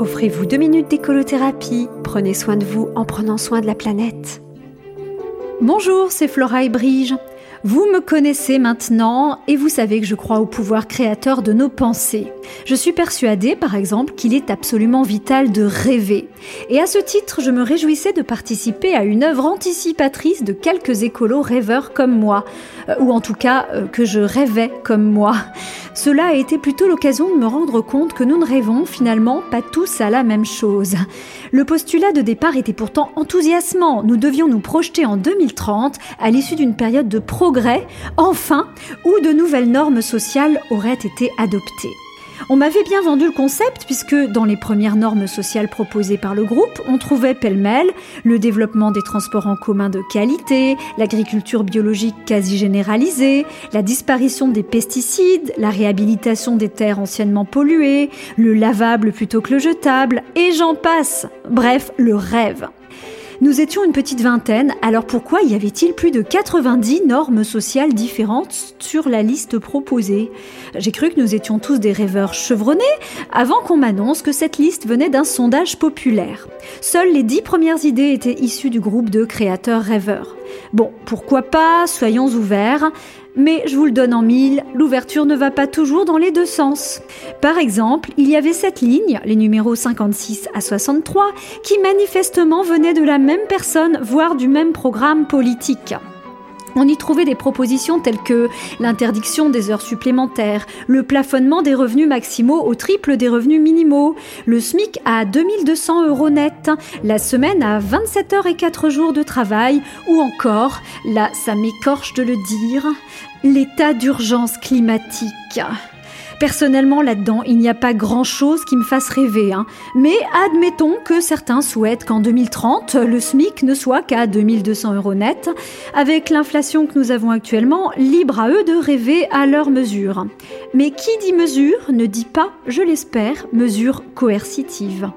Offrez-vous deux minutes d'écolothérapie. Prenez soin de vous en prenant soin de la planète. Bonjour, c'est Flora et Brige. Vous me connaissez maintenant et vous savez que je crois au pouvoir créateur de nos pensées. Je suis persuadée, par exemple, qu'il est absolument vital de rêver. Et à ce titre, je me réjouissais de participer à une œuvre anticipatrice de quelques écolos rêveurs comme moi, euh, ou en tout cas euh, que je rêvais comme moi. Cela a été plutôt l'occasion de me rendre compte que nous ne rêvons finalement pas tous à la même chose. Le postulat de départ était pourtant enthousiasmant. Nous devions nous projeter en 2030 à l'issue d'une période de progrès, enfin, où de nouvelles normes sociales auraient été adoptées. On m'avait bien vendu le concept puisque dans les premières normes sociales proposées par le groupe, on trouvait pêle-mêle le développement des transports en commun de qualité, l'agriculture biologique quasi généralisée, la disparition des pesticides, la réhabilitation des terres anciennement polluées, le lavable plutôt que le jetable, et j'en passe. Bref, le rêve. Nous étions une petite vingtaine, alors pourquoi y avait-il plus de 90 normes sociales différentes sur la liste proposée? J'ai cru que nous étions tous des rêveurs chevronnés avant qu'on m'annonce que cette liste venait d'un sondage populaire. Seules les dix premières idées étaient issues du groupe de créateurs rêveurs. Bon, pourquoi pas, soyons ouverts, mais je vous le donne en mille, l'ouverture ne va pas toujours dans les deux sens. Par exemple, il y avait cette ligne, les numéros 56 à 63, qui manifestement venaient de la même personne, voire du même programme politique. On y trouvait des propositions telles que l'interdiction des heures supplémentaires, le plafonnement des revenus maximaux au triple des revenus minimaux, le SMIC à 2200 euros net, la semaine à 27 heures et 4 jours de travail, ou encore, là ça m'écorche de le dire, l'état d'urgence climatique. Personnellement, là-dedans, il n'y a pas grand-chose qui me fasse rêver. Hein. Mais admettons que certains souhaitent qu'en 2030, le SMIC ne soit qu'à 2200 euros net. Avec l'inflation que nous avons actuellement, libre à eux de rêver à leur mesure. Mais qui dit mesure ne dit pas, je l'espère, mesure coercitive.